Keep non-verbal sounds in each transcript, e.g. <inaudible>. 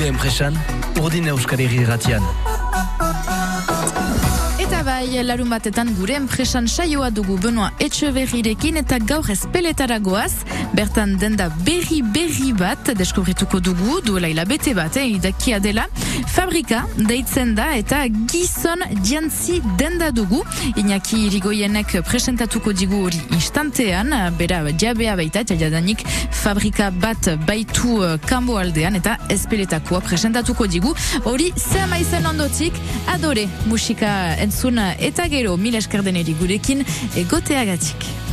gure enpresan, urdin euskal irratian. Bai, larun batetan gure enpresan saioa dugu benoa etxe berrirekin eta gaur ezpeletara goaz, bertan denda berri berri bat deskubrituko dugu, duela hilabete bat, eh, idakia dela, fabrika deitzen da eta gizon jantzi denda dugu, Iñaki irigoienek presentatuko digu hori instantean, bera jabea baita jadanik fabrika bat baitu uh, kanbo aldean eta espeletakoa presentatuko digu, hori zer maizen ondotik, adore musika entzun eta gero mil esker deneri gurekin egoteagatik.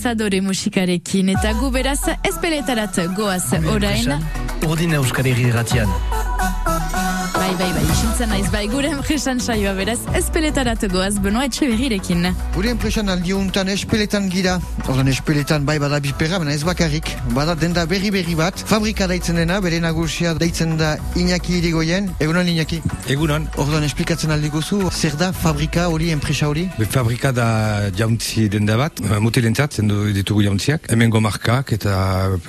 Zea maiz adore musikarekin eta gu beraz espeletarat goaz orain. Urdin euskal irratian. Bai, bai, bai, isiltzen naiz, bai, gure enpresan saioa beraz espeletarat goaz benoa etxe berrirekin. Gure enpresan aldi honetan espeletan gira. Ordan espeletan bai bada bipera, baina ez bakarrik. Bada denda berri berri bat. Fabrika daitzen dena, bere nagusia daitzen da Iñaki irigoien. Egunon Iñaki. Egunon, Ordan esplikatzen aldi guzu, zer da fabrika hori, enpresa hori? be fabrika da jauntzi denda bat, eh, mutilentzat, zendu ditugu jauntziak, hemengo markak eta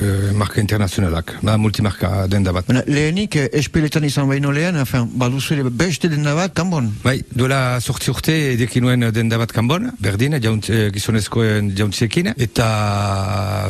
eh, marka internazionalak, da multimarka denda bat. Baina, lehenik eh, espeletan izan baino lehen, afen, baduzu ere beste denda bat, kanbon. Bai, duela sortzi urte edeki nuen denda bat kanbon, berdin, jaunt, eh, gizonezkoen jauntzekin, eta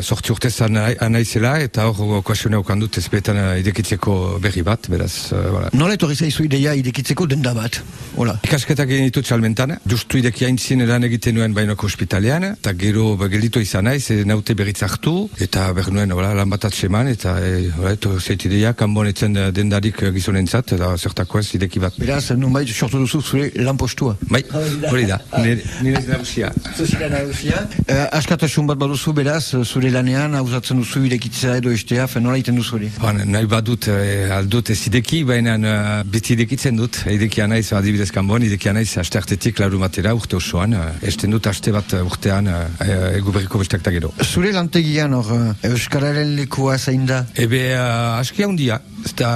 sortzi urte zan anaizela, eta hor koasionea okandut ezpetan idekitzeko berri bat, beraz, uh, voilà. Nola etorri zaizu ideia idekitzeko denda bat? Hola. Ikasketak egin ditut salmentan, justu ideki haintzin lan egiten nuen bainoko ospitalean, eta gero ba, gelditu izan naiz, e, naute berriz hartu, eta behar nuen hola, lan bat atseman, eta e, hola, eto zeit ideia, kanbonetzen eh, dendarik eh, gizonentzat, eta zertako ez ideki bat. Beraz, nunbait sortu duzu zure lanpostua. Bai, hori da, nire, nire nagusia. Zuzira nagusia. Eh, askatasun bat baduzu beraz, zure lanean, hauzatzen duzu irekitzea edo estea, fen nola iten duzu hori? Bon, nahi badut, eh, aldut ez ideki, baina eh, beti idekitzen dut, idekia naiz, adibidez kanbon, idekia naiz, aste hartetik laru matera urte osoan, eh, esten dut aste bat urtean, eh, egu berriko bestak da gero. Zure lantegian hor, eh, Euskararen lekua zein da? Ebe, uh, aski handia, eta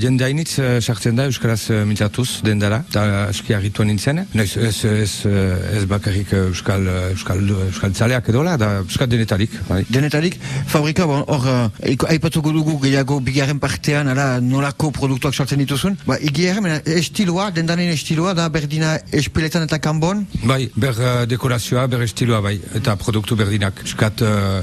jende hainitz eh, sartzen da Euskaraz uh, mintzatuz dendara, eta aski harritua nintzen. Naiz, ez, ez, eh, ez bakarrik eh, Euskal, Euskal, Euskal Zaleak edola, da Euskal denetarik. Bai. Denetarik, fabrika, bon, hor, iko- aipatuko dugu gehiago bigarren partean, ala, nolako produktuak sortzen dituzun. Ba, egia mena, estiloa, dendanen estiloa, da berdina espeletan eta kanbon. Bai, ber uh, dekorazioa, ber estiloa bai, eta produktu berdinak. Euskat, uh,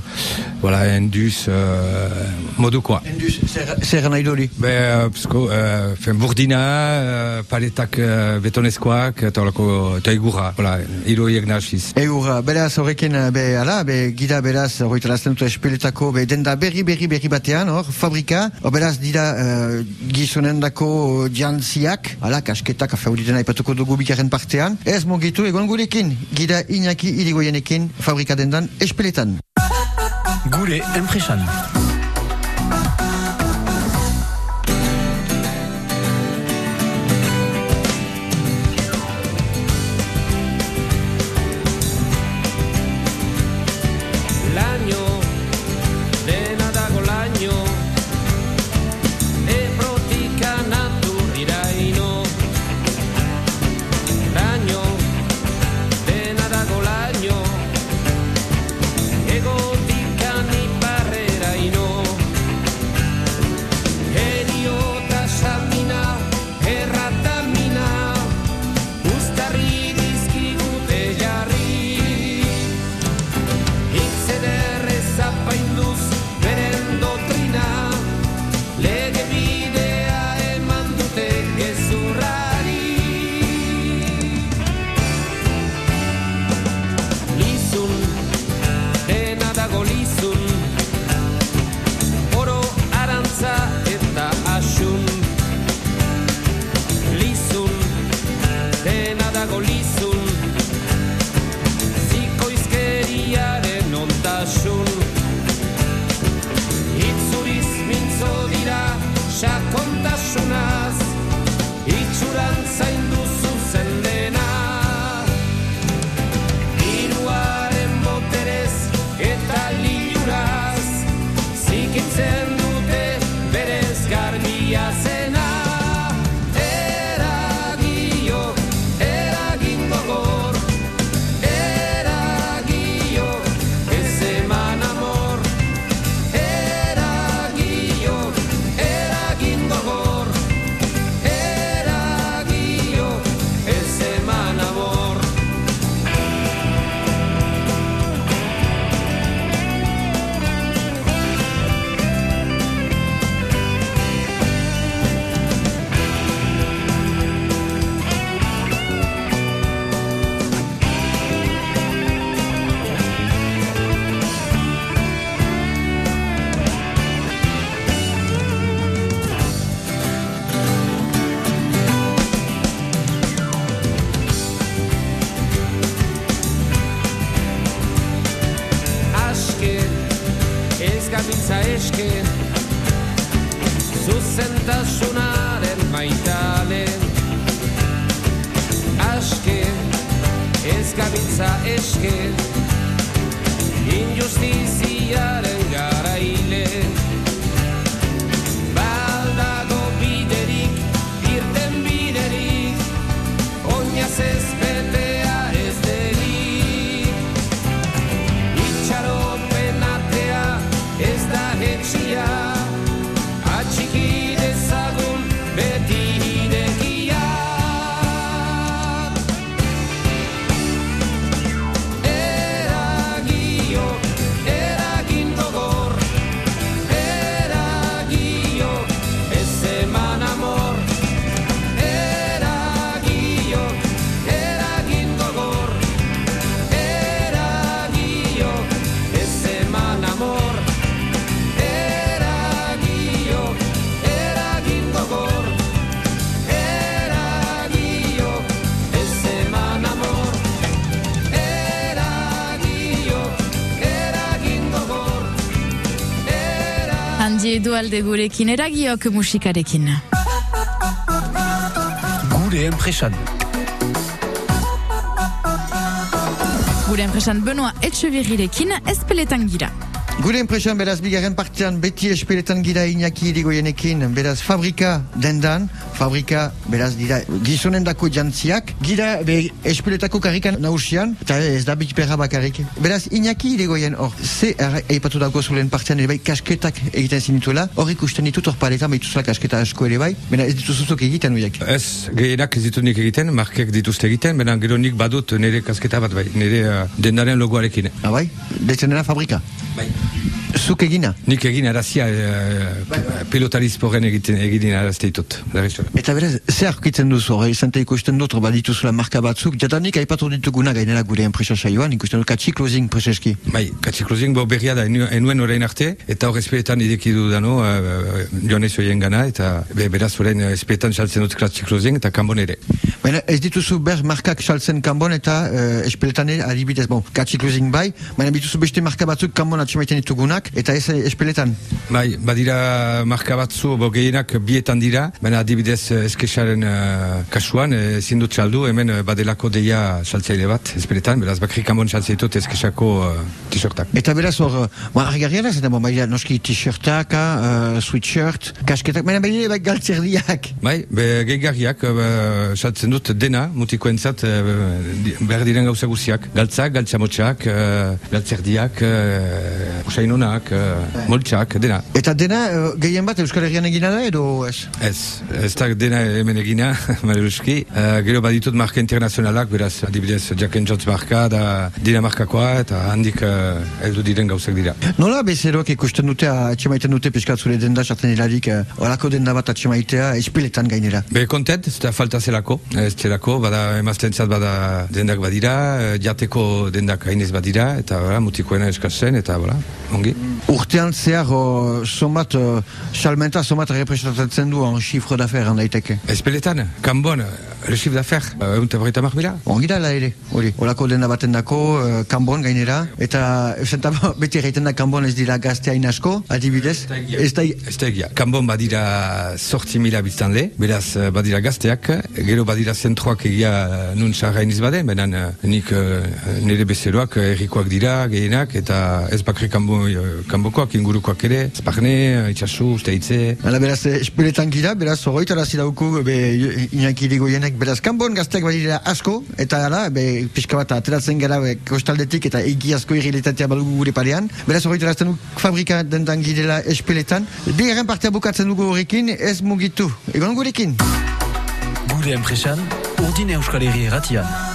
voilà, enduz, uh, modukoa. Enduz, zer nahi dori? Be, uh, psko, uh, fen burdina, uh, paletak uh, betonezkoak, eta horako, eta igurra, voilà, hiroiek nasiz. Eura, beraz horrekin, eh, be, ala, be, gida beraz, horretarazten dut espeletako, be, denda berri berri berri batean, hor, fabrika, hor, beraz, dira uh, gizonendako jantziak, ala, kasketak, afe hori dena ipatuko dugu bigarren partean, ez mugitu egon gurekin, gida Iñaki irigoienekin, fabrika dendan espeletan. Gure enpresan. shotgun. Edualde gurekin eragiok musikarekin. Gure enpresan. Gure enpresan Benoa Etxeverrirekin ezpeletan gira. Gure enpresan beraz bigarren partean beti espeletan gira Iñaki irigoienekin, beraz fabrika dendan, fabrika beraz dira gizonen dako jantziak, gira be, espeletako karrikan nausian, eta ez da bitperra bakarrik. Beraz Iñaki irigoien hor, ze eipatu dago zulen partean ere bai kasketak egiten zinituela, hor ikusten ditut hor paletan behituzela kasketa asko ere bai, bena ez dituzuzuk egiten uiak. Ez, gehienak ez ditut nik egiten, markek dituzte egiten, bena gero nik badut nire kasketa bat bai, nire uh, dendaren logoarekin. Ah bai? Deitzen dena fabrika? Bai. Zuk egina? Nik egin arazia uh, pilotari sporen egiten egin arazte ditut. Eta beraz, zer aurkitzen duzu, hori zante ikusten dut, badituzula marka batzuk, jadanik aipatu dituguna gainera gure enpresa saioan, ikusten dut katxi closing preseski. Bai, katxiklozing bo berria da enu- enuen orain arte, eta hor espeetan idekidu dano, uh, joan ez oien gana, eta be, beraz orain espeetan saltzen dut katxiklozing eta kanbon ere. Baina ez dituzu ber markak saltzen kanbon eta uh, espeletan ere adibidez, bon, katxi closing bai, baina dituzu beste marka batzuk kanbon atxemaiten ditugunak, eta ez eh, espeletan. Bai, badira marka batzu, bo gehienak bietan dira, baina adibidez eh, eskesaren uh, kasuan, eh, ezin dut saldu, hemen badelako deia saltzaile bat, esperetan, beraz bakrik kanbon saltzen ditut eskesako uh, t-shirtak. Eta beraz hor, ba, argarria da, zaten, bon, bai, noski t-shirtak, uh, sweatshirt, kasketak, baina bai, bai galtzerdiak. Bai, be, gehigarriak uh, saltzen dut dena, mutikoentzat uh, di- behar diren gauza guziak. Galtzak, galtzamotxak, uh, galtzerdiak, uh, usainonak, uh, moltxak, dena. Eta dena, uh, gehien bat Euskal Herrian egina da, edo ez? Ez, ez da dena hemen egina, <laughs> Mareluski. Uh, gero baditut marka internazionalak, beraz, adibidez, Jack and Jones marka, da Dinamarkakoa, eta handik uh, heldu diren gauzak dira. Nola bezeroak ikusten dute, atxemaiten dute piskat zure denda sartzen hilarik, uh, olako denda bat atxemaitea, espeletan gainera. Be kontent, ez da falta zelako, ez zelako, bada emaztentzat bada dendak badira, eh, jateko dendak hainez badira, eta bera, mutikoena eskatzen, eta bera, ongi. Urtean zehar, uh, somat, uh, salmenta somat representatzen du en chiffre d'affaires daiteke. Espeletan, kanbon, le chiffre d'affaires, egun eta berreta mila? Ongi da ere, hori. Olako denda baten dako, uh, kanbon gainera, eta zenta, <laughs> beti egiten da kanbon ez dira gazte hain asko, adibidez. Ez da, egia. Kanbon badira sortzi mila biztanle, beraz eh, badira gazteak, gero badira zentroak egia eh, nun sarra iniz baden, benan nik eh, nire bezeroak errikoak dira, gehienak, eta ez bakri kanbo, eh, kanbokoak, ingurukoak ere, Esparne, eh, Itxasu, Usteitze, Hala beraz, eh, espeletan gira, beraz, horreita razi dauku, be, inaki goienek, beraz, kanbon gazteak badira asko, eta hala, be, pixka bat ateratzen gara, be, kostaldetik, eta egi asko irriletatea badugu gure parean. Beraz, horreita razten du, fabrika dendan girela espeletan. Bigarren partea bukatzen dugu horrekin, ez mugitu. Egon gurekin. Gure enpresan, urdin euskal herri erratian.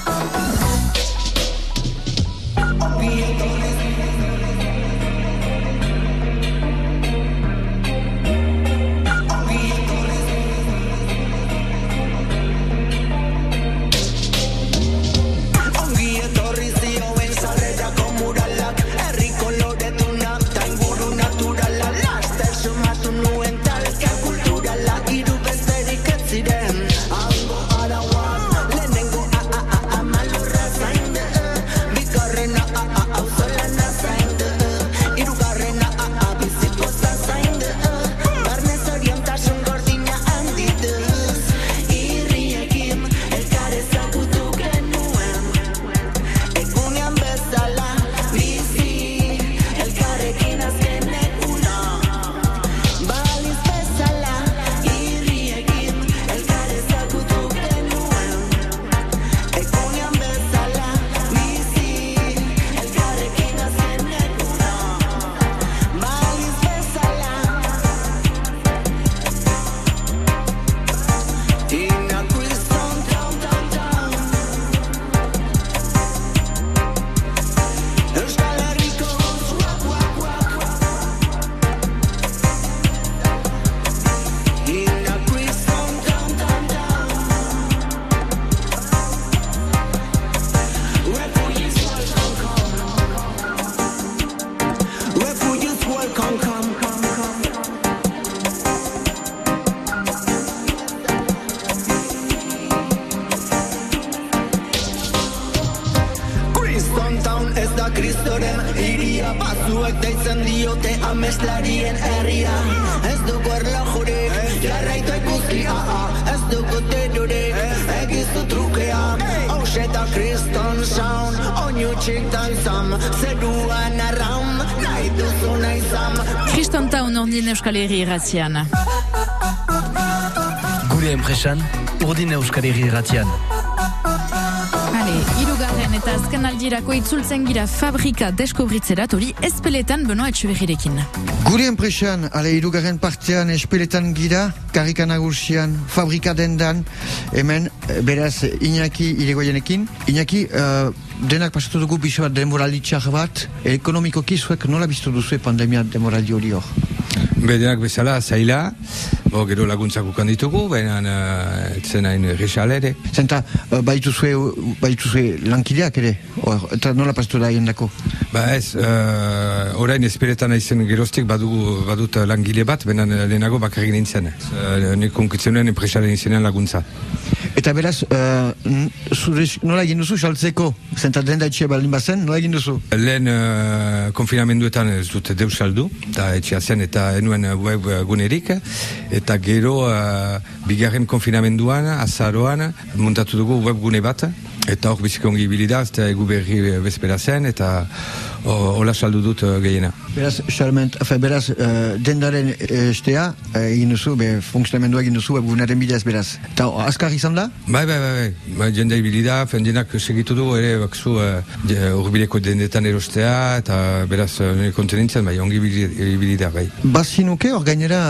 Ameslarien herria Ez dugu erlojurik, jarraitu ah. Ez dugu terurik, egizu trukea Hauxe da kriston sound, oinu txiktan zam Zeruan arraun, nahi duzu nahi zam Kriston taun ordin Euskal Herri irratian. Gure enpresan, urdin euskal herri irratian. Eta azken aldirako itzultzen gira fabrika deskobritzerat hori ezpeletan benoa etxubegirekin. Gure enpresan, ale irugarren partean espeletan gira, karrika nagusian, fabrika dendan, hemen, eh, beraz, Iñaki iregoienekin. Iñaki, uh, denak pasatu dugu biso bat demoraldi txar bat, ekonomikoki zuek nola biztu duzue pandemia demoraldi hori hor? Bedenak bezala, zaila, bo, gero laguntzak ukan ditugu, baina uh, etzen hain errexal ere. Zenta, uh, baituzue, baituzue lankideak ere, eta nola pasatu da dako? Ba ez, uh, orain esperetan naizen geroztik badugu, badut langile bat, baina lehenago bakarrik nintzen. Uh, nik konkitzen nuen enpresaren izenean laguntza. Eta beraz, uh, zure, nola egin duzu saltzeko? Zenta denda etxe baldin bazen, nola egin duzu? Lehen uh, konfinamenduetan ez dut deus saldu, eta etxea zen eta enuen web gunerik, eta gero uh, bigarren konfinamenduan, azaroan, montatu dugu webgune bat, eta hor biziko ongi bilida, eta egu berri uh, bezpera zen, eta uh, hola saldu dut uh, gehiena. Beraz, salment, afe, beraz, uh, dendaren eh, estea, uh, egin duzu, be, funtzionamendua egin duzu, webgunaren bidez, beraz. Eta azkar izan da? Bai, bai, bai, bai, bai jende ibilida, fendenak segitu du, ere, bakzu, uh, urbileko dendetan erostea, eta beraz, uh, kontenintzen, bai, ongi ibilida, bai. Bazinuke, hor gainera,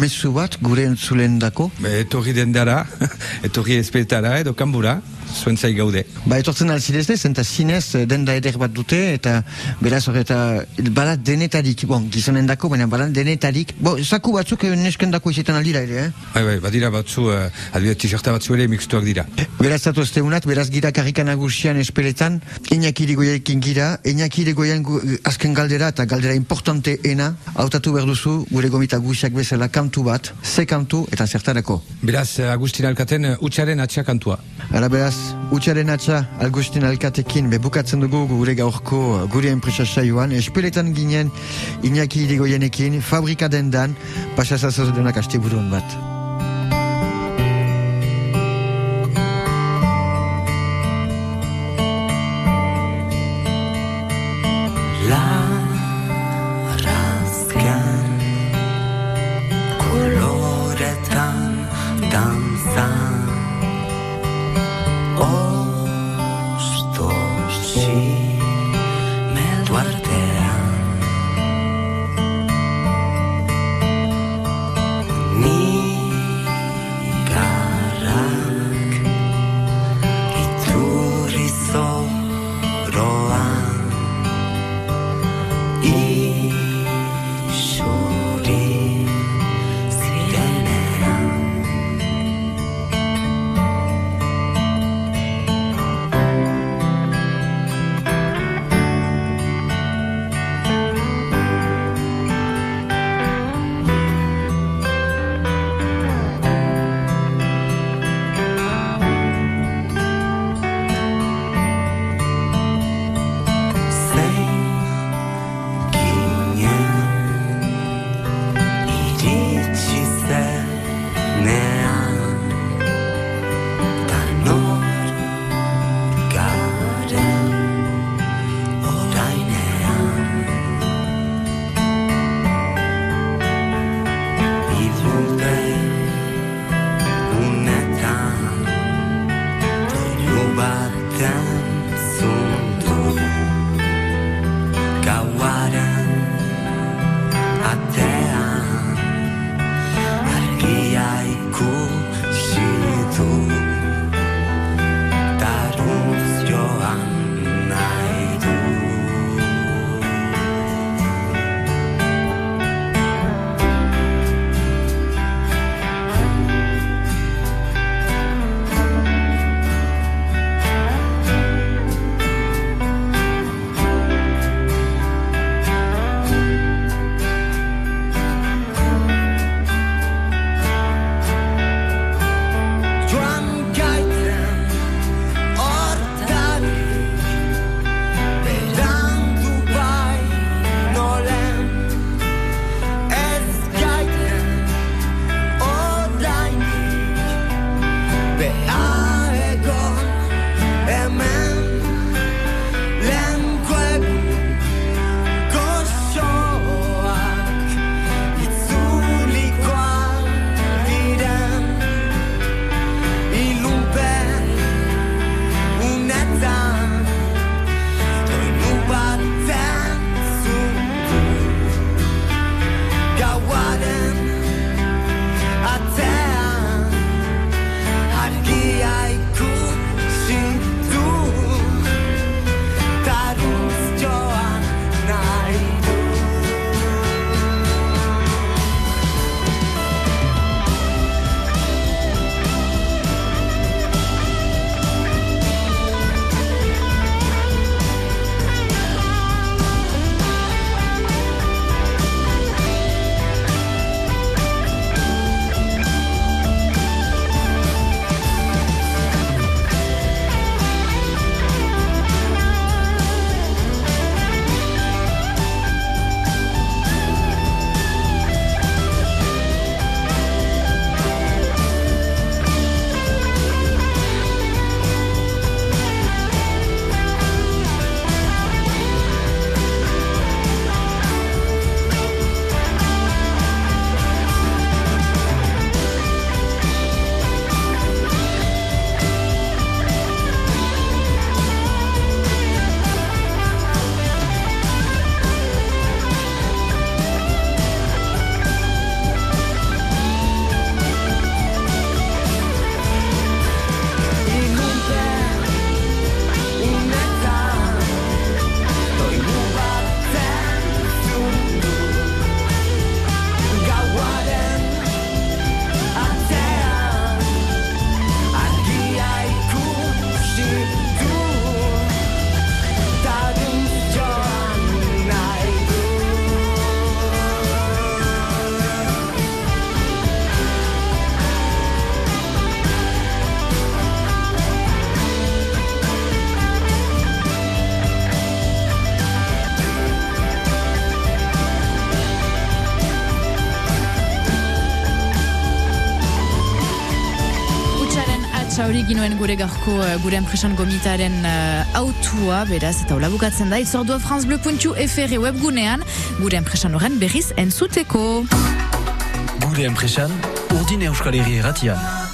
mezu bat, gure entzulen dako. Be, etorri dendara, <laughs> etorri espetara edo kanbura, zuen zai gaude. Ba, etortzen alzidezte, zenta zinez eh, denda eder bat dute, eta beraz hor eta bala denetarik, bon, gizonen dako, baina bala denetarik, bo, zaku batzuk eh, nesken dako izetan aldira ere, eh? Bai, bai, badira batzu, uh, adibidez t-shirta batzu ere mixtuak dira. Beraz zatu esteunat, beraz gira karrika nagusian espeletan, Iñaki irigoiekin gira, Iñaki irigoien gu- azken galdera eta galdera importante ena, hautatu behar duzu gure gomita guziak bezala kantu bat, ze kantu eta zertarako. Beraz, Agustin Alkaten, utxaren atxa kantua. Ara beraz, utxaren atxa Agustin Alkatekin bebukatzen dugu gure gaurko gure enpresa saioan, espeletan ginen Iñaki irigoienekin, fabrika dendan, pasazazoz denak asteburun bat. Gure garko uh, gure enpresan gomitaren uh, autua, beraz, eta hola bukatzen da, itzordua franzbleu.fr webgunean, gure enpresan horren berriz entzuteko. Gure enpresan, urdin Euskal erratian.